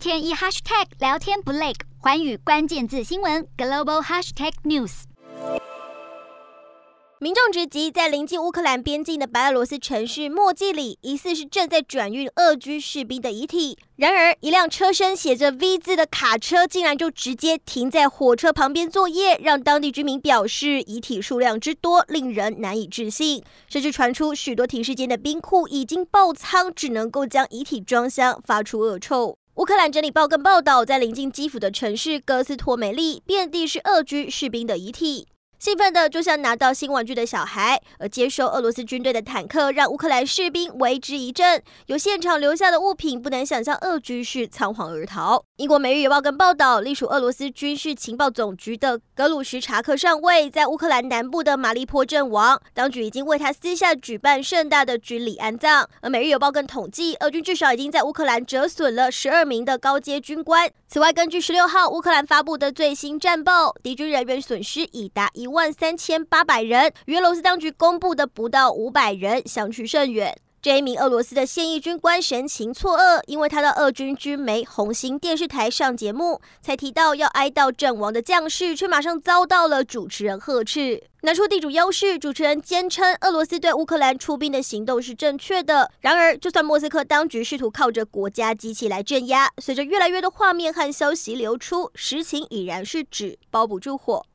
天一 hashtag 聊天不累，寰宇关键字新闻 global hashtag news。民众直击在临近乌克兰边境的白俄罗斯城市莫季里，疑似是正在转运俄军士兵的遗体。然而，一辆车身写着 V 字的卡车竟然就直接停在火车旁边作业，让当地居民表示遗体数量之多令人难以置信。甚至传出许多停尸间的冰库已经爆仓，只能够将遗体装箱，发出恶臭。乌克兰整理报跟报道，在临近基辅的城市哥斯托梅利，遍地是俄军士兵的遗体。兴奋的就像拿到新玩具的小孩，而接收俄罗斯军队的坦克让乌克兰士兵为之一振。有现场留下的物品，不难想象俄军是仓皇而逃。英国《每日邮报》更报道，隶属俄罗斯军事情报总局的格鲁什查克上尉在乌克兰南部的马利坡阵亡，当局已经为他私下举办盛大的军礼安葬。而《每日邮报》更统计，俄军至少已经在乌克兰折损了十二名的高阶军官。此外，根据十六号乌克兰发布的最新战报，敌军人员损失已达一万三千八百人，与俄罗斯当局公布的不到五百人相去甚远。这一名俄罗斯的现役军官神情错愕，因为他到俄军军媒红星电视台上节目，才提到要哀悼阵亡的将士，却马上遭到了主持人呵斥。拿出地主优势，主持人坚称俄罗斯对乌克兰出兵的行动是正确的。然而，就算莫斯科当局试图靠着国家机器来镇压，随着越来越多画面和消息流出，实情已然是纸包不住火。